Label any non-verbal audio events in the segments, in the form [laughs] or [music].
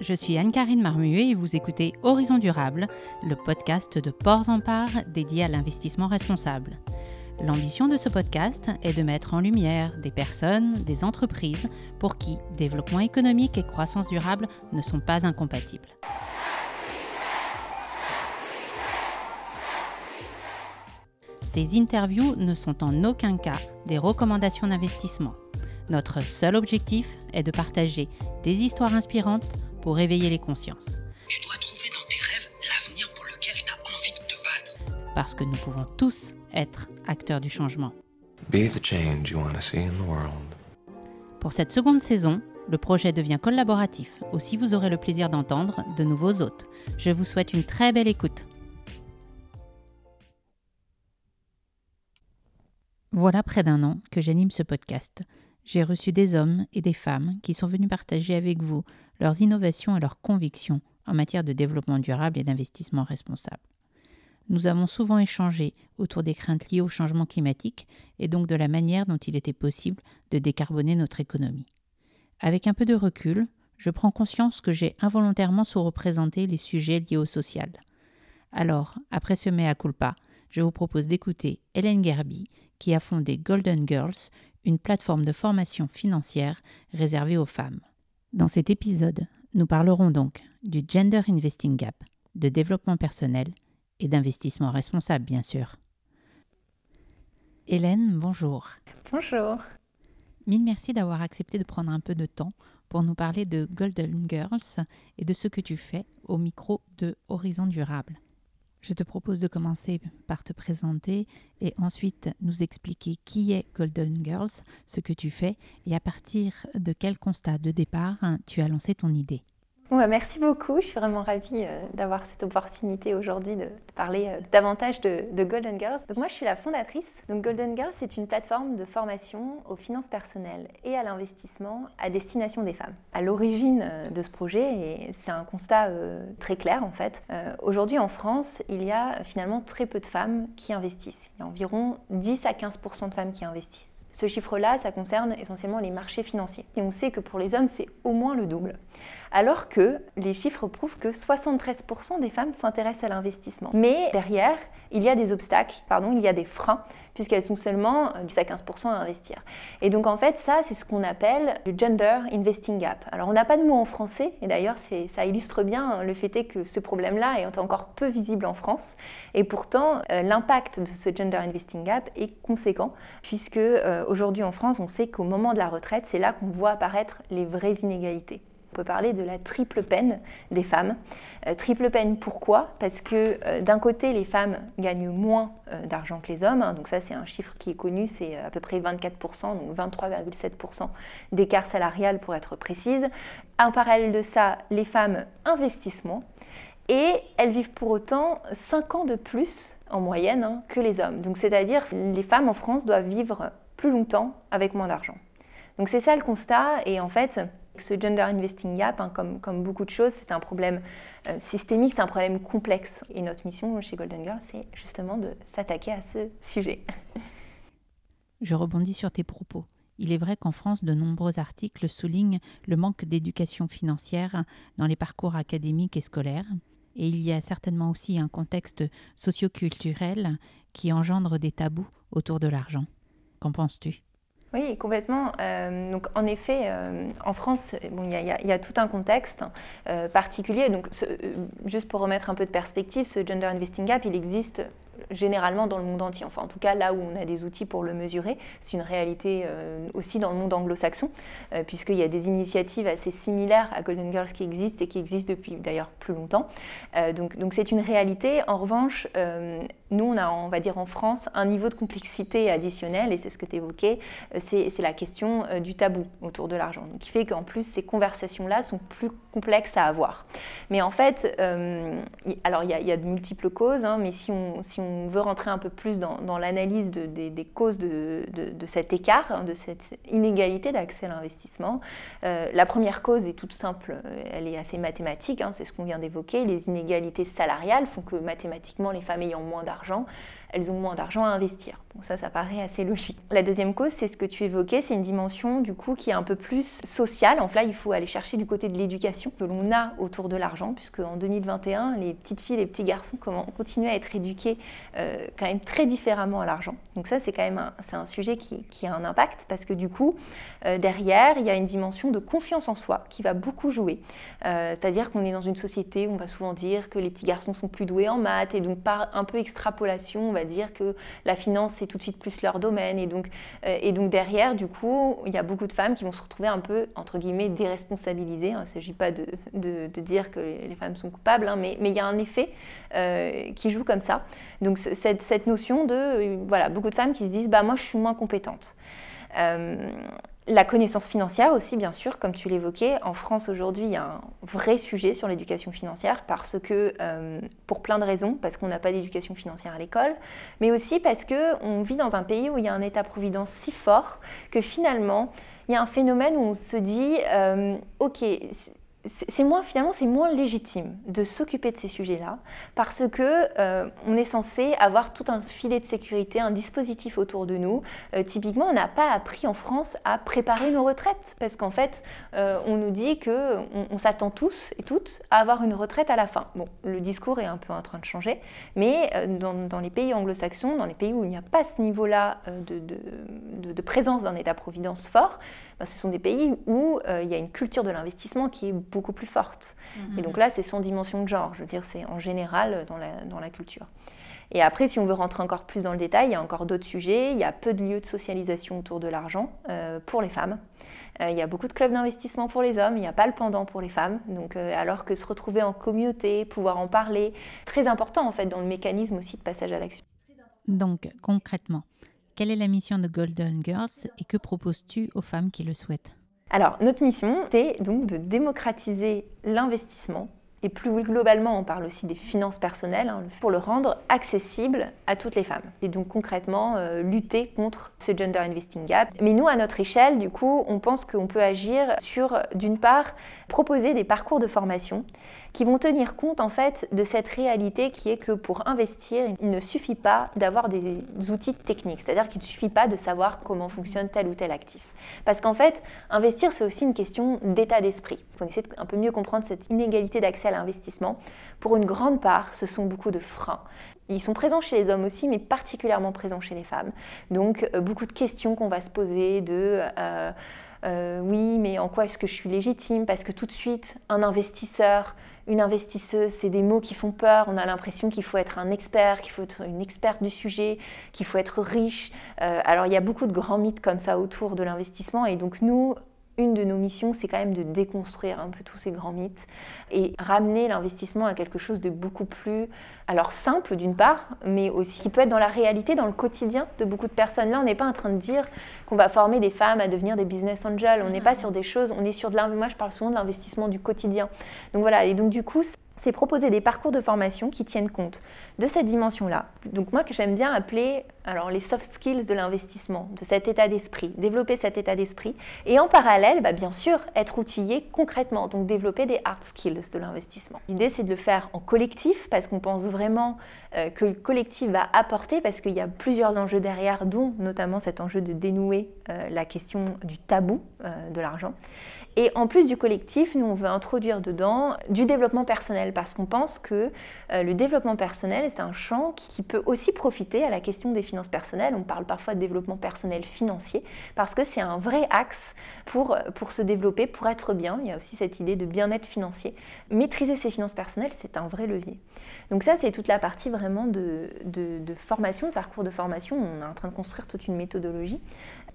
je suis Anne-Karine Marmuet et vous écoutez Horizon Durable, le podcast de Ports en Part dédié à l'investissement responsable. L'ambition de ce podcast est de mettre en lumière des personnes, des entreprises pour qui développement économique et croissance durable ne sont pas incompatibles. Ces interviews ne sont en aucun cas des recommandations d'investissement. Notre seul objectif est de partager des histoires inspirantes pour éveiller les consciences. Tu dois trouver dans tes rêves l'avenir pour lequel tu as envie de te battre. Parce que nous pouvons tous être acteurs du changement. Be the change you want to see in the world. Pour cette seconde saison, le projet devient collaboratif. Aussi, vous aurez le plaisir d'entendre de nouveaux hôtes. Je vous souhaite une très belle écoute. Voilà près d'un an que j'anime ce podcast. J'ai reçu des hommes et des femmes qui sont venus partager avec vous leurs innovations et leurs convictions en matière de développement durable et d'investissement responsable. Nous avons souvent échangé autour des craintes liées au changement climatique et donc de la manière dont il était possible de décarboner notre économie. Avec un peu de recul, je prends conscience que j'ai involontairement sous-représenté les sujets liés au social. Alors, après ce mea culpa, je vous propose d'écouter Hélène Gerby, qui a fondé Golden Girls, une plateforme de formation financière réservée aux femmes. Dans cet épisode, nous parlerons donc du Gender Investing Gap, de développement personnel et d'investissement responsable, bien sûr. Hélène, bonjour. Bonjour. Mille merci d'avoir accepté de prendre un peu de temps pour nous parler de Golden Girls et de ce que tu fais au micro de Horizon Durable. Je te propose de commencer par te présenter et ensuite nous expliquer qui est Golden Girls, ce que tu fais et à partir de quel constat de départ tu as lancé ton idée. Merci beaucoup. Je suis vraiment ravie euh, d'avoir cette opportunité aujourd'hui de, parler euh, davantage de, Golden Girls. Moi, je suis la fondatrice. Donc Golden Girls, c'est une plateforme de formation aux finances personnelles et à l'investissement à destination des femmes. À l'origine euh, de ce projet, et c'est un constat très clair en fait, aujourd'hui en France, il y a finalement très peu de femmes qui investissent. Il y a environ 10 à 15% de femmes qui investissent. Ce chiffre-là, ça concerne essentiellement les marchés financiers. Et on sait que pour les hommes, c'est au moins le double alors que les chiffres prouvent que 73% des femmes s'intéressent à l'investissement. Mais derrière, il y a des obstacles, pardon, il y a des freins, puisqu'elles sont seulement 10 à 15% à investir. Et donc en fait, ça, c'est ce qu'on appelle le gender investing gap. Alors on n'a pas de mot en français, et d'ailleurs ça illustre bien le fait que ce problème-là est encore peu visible en France, et pourtant euh, l'impact de ce gender investing gap est conséquent, puisque euh, aujourd'hui en France, on sait qu'au moment de la retraite, c'est là qu'on voit apparaître les vraies inégalités. Parler de la triple peine des femmes. Euh, triple peine pourquoi? Parce que euh, d'un côté, les femmes gagnent moins euh, d'argent que les hommes. Hein. donc ça, c'est un chiffre qui est connu, c'est à peu près 24%, donc 23,7% d'écart salarial pour être précise. En parallèle de ça, les femmes investissent moins. Et elles vivent pour autant 5 ans de plus en moyenne hein, que les hommes. Donc c'est-à-dire les femmes en France doivent vivre plus longtemps avec moins d'argent. Donc c'est ça le constat. Et en fait, ce gender investing gap, hein, comme, beaucoup de choses, c'est un problème euh, systémique, c'est un problème complexe. Et notre mission chez Golden Girl, c'est justement de s'attaquer à ce sujet. [laughs] Je rebondis sur tes propos. Il est vrai qu'en France, de nombreux articles soulignent le manque d'éducation financière dans les parcours académiques et scolaires. Et il y a certainement aussi un contexte socioculturel qui engendre des tabous autour de l'argent. Qu'en penses-tu? Oui, complètement. Euh, en effet, euh, en France, il y, a tout un contexte euh, particulier. Donc, juste pour remettre un peu de perspective, ce gender investing gap, il existe généralement dans le monde entier. Enfin, en tout cas, là où on a des outils pour le mesurer, c'est une réalité euh, aussi dans le monde anglo-saxon, euh, puisqu'il y a des initiatives assez similaires à Golden Girls qui existent et qui existent depuis d'ailleurs plus longtemps. Euh, donc, donc c'est une réalité. En revanche, nous, on a, on va dire en France, un niveau de complexité additionnel, et c'est ce que tu évoquais, c'est la question du tabou autour de l'argent. Qui fait qu'en plus, ces conversations-là sont plus complexes à avoir. Mais en fait, alors il y, y, a de multiples causes, hein, mais si on, si on on veut rentrer un peu plus dans, l'analyse des, causes de, cet écart, hein, de cette inégalité d'accès à l'investissement, euh, la première cause est toute simple, euh, elle est assez mathématique, hein, c'est ce qu'on vient d'évoquer. Les inégalités salariales font que mathématiquement, les femmes ayant moins d'argent elles ont moins d'argent à investir. Bon, ça, ça paraît assez logique. La deuxième cause, c'est ce que tu évoquais, c'est une dimension du coup qui est un peu plus sociale. En fait, là, il faut aller chercher du côté de l'éducation que l'on a autour de l'argent, puisque en 2021, les petites filles, les petits garçons continuent à être éduqués euh, quand même très différemment à l'argent. Donc ça, c'est quand même un, c'est un sujet qui, qui, a un impact, parce que du coup, euh, derrière, il y a une dimension de confiance en soi qui va beaucoup jouer. Euh, c'est-à-dire qu'on est dans une société où on va souvent dire que les petits garçons sont plus doués en maths, et donc par un peu extrapolation, on va dire que la finance, c'est tout de suite plus leur domaine. Et donc, euh, et donc derrière, du coup, il y a beaucoup de femmes qui vont se retrouver un peu, entre guillemets, déresponsabilisées. Hein. Il ne s'agit pas de, de, dire que les femmes sont coupables, hein, mais, mais il y a un effet euh, qui joue comme ça. Donc cette, cette notion de, voilà, beaucoup de femmes qui se disent, bah moi je suis moins compétente. Euh, la connaissance financière aussi, bien sûr, comme tu l'évoquais. En France aujourd'hui, il y a un vrai sujet sur l'éducation financière parce que, euh, pour plein de raisons, parce qu'on n'a pas d'éducation financière à l'école, mais aussi parce qu'on vit dans un pays où il y a un État-providence si fort que finalement, il y a un phénomène où on se dit, euh, ok, c'est moins finalement c'est moins légitime de s'occuper de ces sujets-là parce que euh, on est censé avoir tout un filet de sécurité, un dispositif autour de nous. Euh, typiquement, on n'a pas appris en France à préparer nos retraites parce qu'en fait, euh, on nous dit que on, s'attend tous et toutes à avoir une retraite à la fin. Bon, le discours est un peu en train de changer, mais dans, les pays anglo-saxons, dans les pays où il n'y a pas ce niveau-là de, présence d'un État-providence fort, ben, ce sont des pays où il y a une culture de l'investissement qui est beaucoup plus forte. Mhm. Et donc là, c'est sans dimension de genre. Je veux dire, c'est en général dans la, dans la culture. Et après, si on veut rentrer encore plus dans le détail, il y a encore d'autres sujets. Il y a peu de lieux de socialisation autour de l'argent euh, pour les femmes. Euh, il y a beaucoup de clubs d'investissement pour les hommes, il n'y a pas le pendant pour les femmes. Donc, euh, alors que se retrouver en communauté, pouvoir en parler, très important en fait dans le mécanisme aussi de passage à l'action. Donc, concrètement, quelle est la mission de Golden Girls et que proposes-tu aux femmes qui le souhaitent? Alors, notre mission, c'est donc de démocratiser l'investissement et plus globalement, on parle aussi des finances personnelles, hein, pour le rendre accessible à toutes les femmes. Et donc concrètement, euh, lutter contre ce gender investing gap. Mais nous, à notre échelle, du coup, on pense qu'on peut agir sur, d'une part, proposer des parcours de formation qui vont tenir compte en fait de cette réalité qui est que pour investir, il ne suffit pas d'avoir des outils techniques, c'est-à-dire qu'il ne suffit pas de savoir comment fonctionne tel ou tel actif. Parce qu'en fait, investir, c'est aussi une question d'état d'esprit. Faut essayer de un peu mieux comprendre cette inégalité d'accès à l'investissement. Pour une grande part, ce sont beaucoup de freins. Ils sont présents chez les hommes aussi, mais particulièrement présents chez les femmes. Donc, euh, beaucoup de questions qu'on va se poser de... Euh, euh, oui, mais en quoi est-ce que je suis légitime? Parce que tout de suite, un investisseur une investisseuse, c'est des mots qui font peur. On a l'impression qu'il faut être un expert, qu'il faut être une experte du sujet, qu'il faut être riche. Euh, alors il y a beaucoup de grands mythes comme ça autour de l'investissement et donc nous, une de nos missions, c'est quand même de déconstruire un peu tous ces grands mythes et ramener l'investissement à quelque chose de beaucoup plus, alors simple d'une part, mais aussi qui peut être dans la réalité, dans le quotidien de beaucoup de personnes. Là, on n'est pas en train de dire qu'on va former des femmes à devenir des business angels. On n'est pas sur des choses, on est sur de l'investissement. Moi, je parle souvent de l'investissement du quotidien. Donc voilà, et donc du coup, c'est proposer des parcours de formation qui tiennent compte de cette dimension-là. Donc moi que j'aime bien appeler alors les soft skills de l'investissement, de cet état d'esprit, développer cet état d'esprit et en parallèle, bah, bien sûr, être outillé concrètement, donc développer des hard skills de l'investissement. L'idée c'est de le faire en collectif parce qu'on pense vraiment euh, que le collectif va apporter parce qu'il y a plusieurs enjeux derrière, dont notamment cet enjeu de dénouer euh, la question du tabou euh, de l'argent. Et en plus du collectif, nous, on veut introduire dedans du développement personnel parce qu'on pense que euh, le développement personnel, c'est un champ qui, peut aussi profiter à la question des finances personnelles. On parle parfois de développement personnel financier parce que c'est un vrai axe pour, pour se développer, pour être bien. Il y a aussi cette idée de bien-être financier. Maîtriser ses finances personnelles, c'est un vrai levier. Donc ça, c'est toute la partie vraiment de, de, de formation, parcours de formation. On est en train de construire toute une méthodologie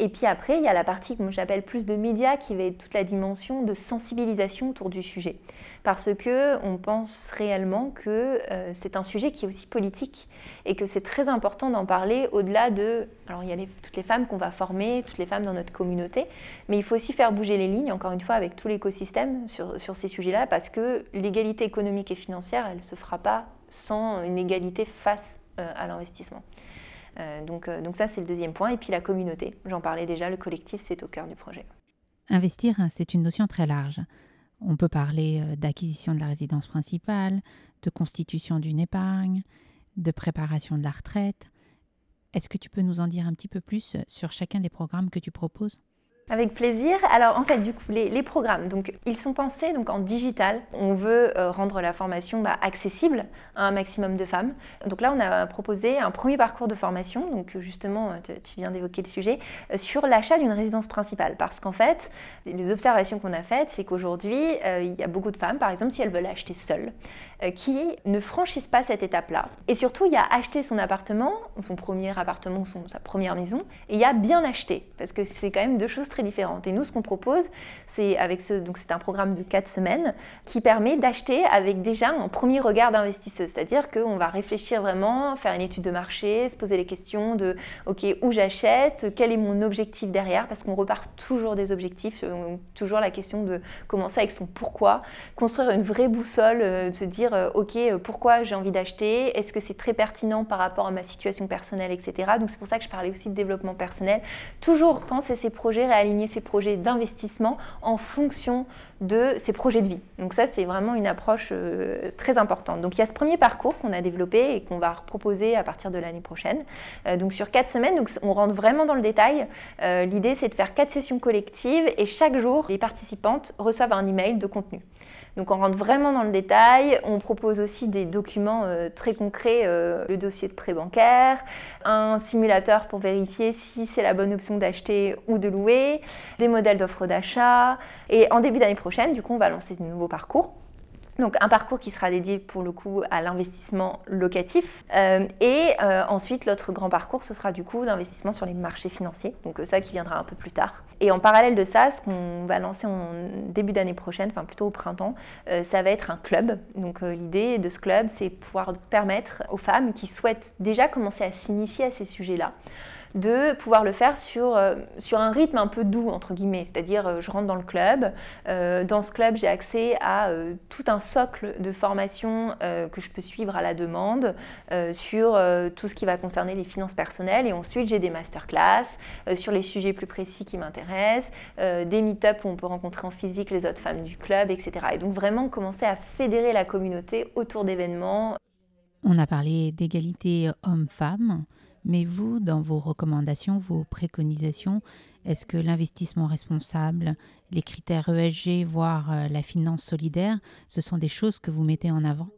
et puis après, il y a la partie que j'appelle plus de médias, qui va être toute la dimension de sensibilisation autour du sujet. Parce que on pense réellement que euh, c'est un sujet qui est aussi politique et que c'est très important d'en parler au-delà de... Alors il y a toutes les femmes qu'on va former, toutes les femmes dans notre communauté, mais il faut aussi faire bouger les lignes, encore une fois, avec tout l'écosystème sur, ces sujets-là, parce que l'égalité économique et financière, elle ne se fera pas sans une égalité face euh, à l'investissement. Euh, donc, euh, donc ça, c'est le deuxième point. Et puis la communauté, j'en parlais déjà, le collectif, c'est au cœur du projet. Investir, c'est une notion très large. On peut parler euh, d'acquisition de la résidence principale, de constitution d'une épargne, de préparation de la retraite. Est-ce que tu peux nous en dire un petit peu plus sur chacun des programmes que tu proposes? Avec plaisir. Alors en fait, du coup, les, programmes, donc ils sont pensés donc en digital. On veut euh, rendre la formation bah, accessible à un maximum de femmes. Donc là, on a proposé un premier parcours de formation. Donc justement, euh, tu viens d'évoquer le sujet euh, sur l'achat d'une résidence principale, parce qu'en fait, les observations qu'on a faites, c'est qu'aujourd'hui, il y a beaucoup de femmes, par exemple, si elles veulent acheter seules, qui ne franchissent pas cette étape-là. Et surtout, il y a acheter son appartement, son premier appartement, sa première maison, et il y a bien acheter, parce que c'est quand même deux choses très différentes. Et nous, ce qu'on propose, c'est avec ce, donc c'est un programme de 4 semaines qui permet d'acheter avec déjà un premier regard d'investisseuse. C'est-à-dire qu'on va réfléchir vraiment, faire une étude de marché, se poser les questions de, OK, où j'achète, quel est mon objectif derrière, parce qu'on repart toujours des objectifs, euh, toujours la question de commencer avec son pourquoi, construire une vraie boussole, euh, de se dire, euh, OK, pourquoi j'ai envie d'acheter, est-ce que c'est très pertinent par rapport à ma situation personnelle, etc. Donc c'est pour ça que je parlais aussi de développement personnel. Toujours penser ces projets, réaliser aligner ses projets d'investissement en fonction de ses projets de vie. Donc ça, c'est vraiment une approche euh, très importante. Donc il y a ce premier parcours qu'on a développé et qu'on va proposer à partir de l'année prochaine. Euh, donc sur quatre semaines, donc on rentre vraiment dans le détail. Euh, l'idée, c'est de faire quatre sessions collectives et chaque jour, les participantes reçoivent un email de contenu. Donc on rentre vraiment dans le détail. On propose aussi des documents euh, très concrets, euh, le dossier de prêt bancaire, un simulateur pour vérifier si c'est la bonne option d'acheter ou de louer, des modèles d'offres d'achat. Et en début d'année prochaine, du coup, on va lancer de nouveaux parcours. Donc un parcours qui sera dédié pour le coup à l'investissement locatif. Euh, et euh, ensuite, l'autre grand parcours, ce sera du coup d'investissement sur les marchés financiers. Donc euh, ça qui viendra un peu plus tard. Et en parallèle de ça, ce qu'on va lancer en début d'année prochaine, enfin plutôt au printemps, ça va être un club. Donc l'idée de ce club, c'est pouvoir permettre aux femmes qui souhaitent déjà commencer à signifier à ces sujets-là de pouvoir le faire sur, euh, sur un rythme un peu doux, entre guillemets. C'est-à-dire, euh, je rentre dans le club. Euh, dans ce club, j'ai accès à tout un socle de formation que je peux suivre à la demande sur tout ce qui va concerner les finances personnelles. Et ensuite, j'ai des masterclass sur les sujets plus précis qui m'intéressent, des meet-up où on peut rencontrer en physique les autres femmes du club, etc. Et donc, vraiment commencer à fédérer la communauté autour d'événements. On a parlé d'égalité homme-femme. Mais vous, dans vos recommandations, vos préconisations, est-ce que l'investissement responsable, les critères ESG, voire euh, la finance solidaire, ce sont des choses que vous mettez en avant?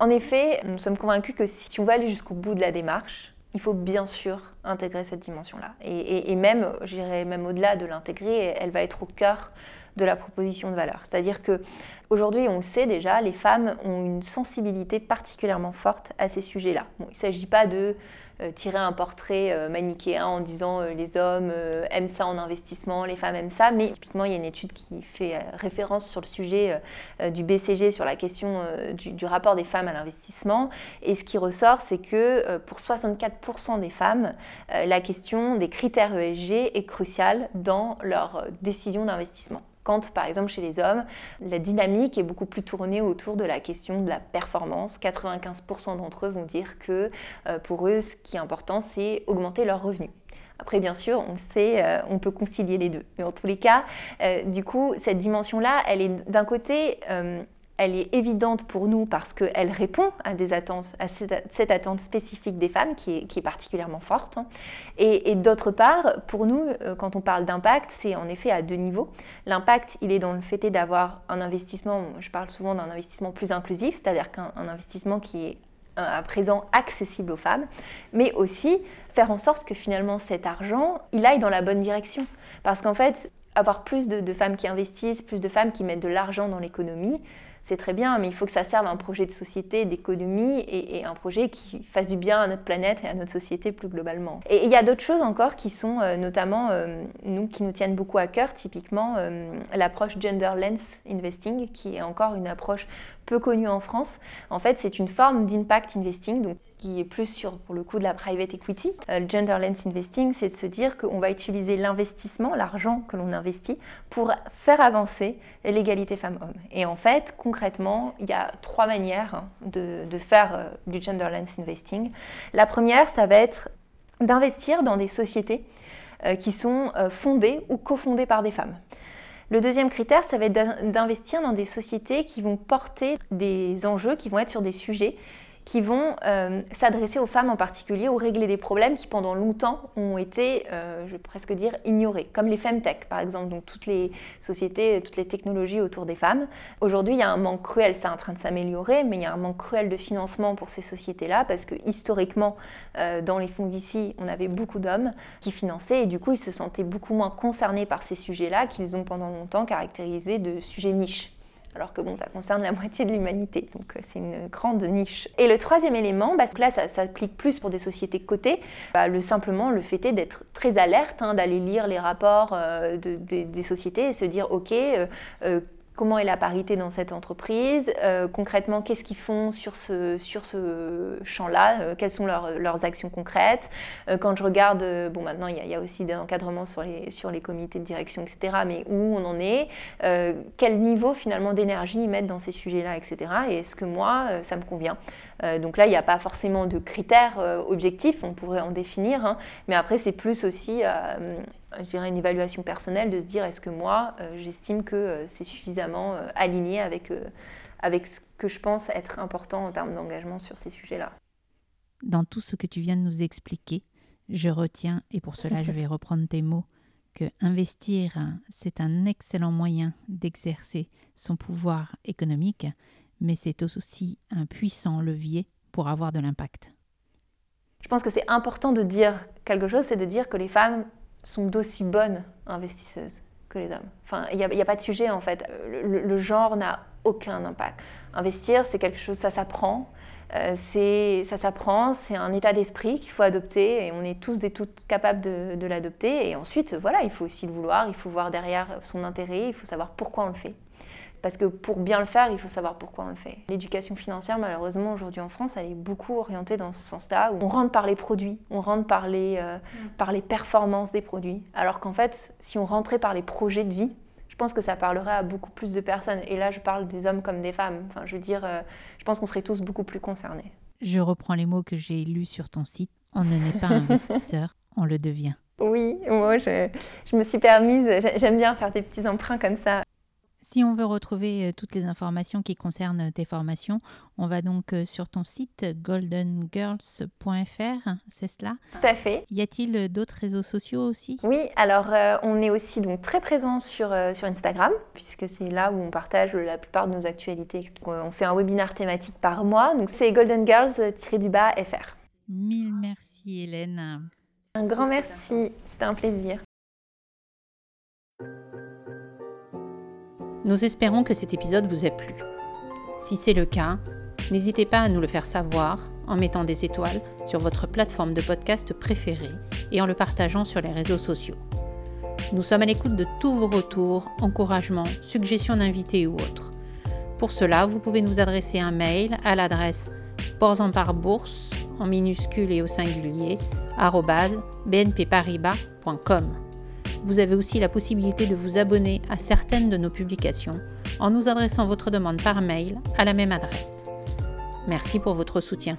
En effet, nous sommes convaincus que si on veut aller jusqu'au bout de la démarche, il faut bien sûr intégrer cette dimension-là. Et, et, même, j'irais même au-delà de l'intégrer, elle va être au cœur de la proposition de valeur. C'est-à-dire que aujourd'hui, on le sait déjà, les femmes ont une sensibilité particulièrement forte à ces sujets-là. il ne s'agit pas de tirer un portrait euh, manichéen en disant euh, les hommes aiment ça en investissement, les femmes aiment ça, mais typiquement il y a une étude qui fait référence sur le sujet du BCG sur la question du, rapport des femmes à l'investissement, et ce qui ressort c'est que pour 64% des femmes, la question des critères ESG est cruciale dans leur décision d'investissement quand, par exemple, chez les hommes, la dynamique est beaucoup plus tournée autour de la question de la performance. 95% d'entre eux vont dire que euh, pour eux, ce qui est important, c'est augmenter leurs revenus. Après, bien sûr, on sait, euh, on peut concilier les deux. Mais en tous les cas, euh, du coup, cette dimension-là, elle est d'un côté elle est évidente pour nous parce qu'elle répond à, cette, attente spécifique des femmes qui est, particulièrement forte. Hein. Et, d'autre part, pour nous, euh, quand on parle d'impact, c'est en effet à deux niveaux. L'impact, il est dans le fait d'avoir un investissement, je parle souvent d'un investissement plus inclusif, c'est-à-dire qu'un investissement qui est euh, à présent accessible aux femmes, mais aussi faire en sorte que finalement cet argent, il aille dans la bonne direction. Parce qu'en fait, avoir plus de femmes qui investissent, plus de femmes qui mettent de l'argent dans l'économie, c'est très bien, mais il faut que ça serve à un projet de société, d'économie et, un projet qui fasse du bien à notre planète et à notre société plus globalement. Et il y a d'autres choses encore qui sont euh, notamment, euh, nous, qui nous tiennent beaucoup à cœur, typiquement euh, l'approche Gender Lens Investing, qui est encore une approche peu connue en France. En fait, c'est une forme d'impact investing, qui est plus sur, pour le coup, de la private equity. Euh, le gender lens investing, c'est de se dire qu'on va utiliser l'investissement, l'argent que l'on investit, pour faire avancer l'égalité femmes-hommes. Et en fait, concrètement, il y a trois manières hein, de, faire euh, du gender lens investing. La première, ça va être d'investir dans des sociétés euh, qui sont fondées ou cofondées par des femmes. Le deuxième critère, ça va être d'investir dans des sociétés qui vont porter des enjeux, qui vont être sur des sujets qui vont euh, s'adresser aux femmes en particulier ou régler des problèmes qui pendant longtemps ont été, euh, je vais presque dire, ignorés, comme les femtech par exemple, donc toutes les sociétés, toutes les technologies autour des femmes. Aujourd'hui, il y a un manque cruel, c'est en train de s'améliorer, mais il y a un manque cruel de financement pour ces sociétés-là parce que historiquement, euh, dans les fonds VC, on avait beaucoup d'hommes qui finançaient et du coup, ils se sentaient beaucoup moins concernés par ces sujets-là qu'ils ont pendant longtemps caractérisés de sujets niches alors que bon, ça concerne la [laughs] moitié de l'humanité, donc euh, c'est une grande niche. Et le troisième élément, parce que là, ça s'applique plus pour des sociétés cotées, bah, le, simplement le fait est d'être très alerte, hein, d'aller lire les rapports euh, des sociétés et se dire, ok, euh, comment est la parité dans cette entreprise, euh, concrètement qu'est-ce qu'ils font sur ce, champ-là, euh, quelles sont leurs, leurs actions concrètes. Euh, quand je regarde, bon maintenant il y, a, aussi des encadrements sur les, sur les comités de direction, etc., mais où on en est, quel niveau finalement d'énergie ils mettent dans ces sujets-là, etc., et est-ce que moi, ça me convient? Donc là, il n'y a pas forcément de critères objectifs, on pourrait en définir, hein, mais après c'est plus aussi je dirais, une évaluation personnelle de se dire est-ce que moi, euh, j'estime que euh, c'est suffisamment euh, aligné avec, avec ce que je pense être important en termes d'engagement sur ces sujets-là. Dans tout ce que tu viens de nous expliquer, je retiens, et pour cela je vais [laughs] reprendre tes mots, que investir, c'est un excellent moyen d'exercer son pouvoir économique, mais c'est aussi un puissant levier pour avoir de l'impact. Je pense que c'est important de dire quelque chose, c'est de dire que les femmes sont d'aussi bonnes investisseuses que les hommes. Enfin, il n'y a, pas de sujet en fait. Le, genre n'a aucun impact. Investir, c'est quelque chose, ça s'apprend. Euh, c'est, ça s'apprend, c'est un état d'esprit qu'il faut adopter et on est tous et toutes capables de, de l'adopter. Et ensuite, voilà, il faut aussi le vouloir, il faut voir derrière son intérêt, il faut savoir pourquoi on le fait. Parce que pour bien le faire, il faut savoir pourquoi on le fait. L'éducation financière, malheureusement, aujourd'hui en France, elle est beaucoup orientée dans ce sens-là, où on rentre par les produits, on rentre par les, euh, mm. par les performances des produits. Alors qu'en fait, si on rentrait par les projets de vie, je pense que ça parlerait à beaucoup plus de personnes. Et là, je parle des hommes comme des femmes. Enfin, je veux dire, euh, je pense qu'on serait tous beaucoup plus concernés. Je reprends les mots que j'ai lus sur ton site. On ne n'est pas investisseur, [laughs] on le devient. Oui, moi, je, je me suis permise, j'aime bien faire des petits emprunts comme ça. Si on veut retrouver euh, toutes les informations qui concernent tes formations, on va donc euh, sur ton site goldengirls.fr, c'est cela? Tout à fait. Y a-t-il euh, d'autres réseaux sociaux aussi? Oui, alors on est aussi donc très présent sur, sur Instagram, puisque c'est là où on partage la plupart de nos actualités. On fait un webinaire thématique par mois, donc c'est goldengirls-fr. Mille merci Hélène. Un grand merci, c'était un plaisir. Nous espérons que cet épisode vous a plu. Si c'est le cas, n'hésitez pas à nous le faire savoir en mettant des étoiles sur votre plateforme de podcast préférée et en le partageant sur les réseaux sociaux. Nous sommes à l'écoute de tous vos retours, encouragements, suggestions d'invités ou autres. Pour cela, vous pouvez nous adresser un mail à l'adresse bourse en minuscule et au singulier bnpparibas.com. Vous avez aussi la possibilité de vous abonner à certaines de nos publications en nous adressant votre demande par mail à la même adresse. Merci pour votre soutien.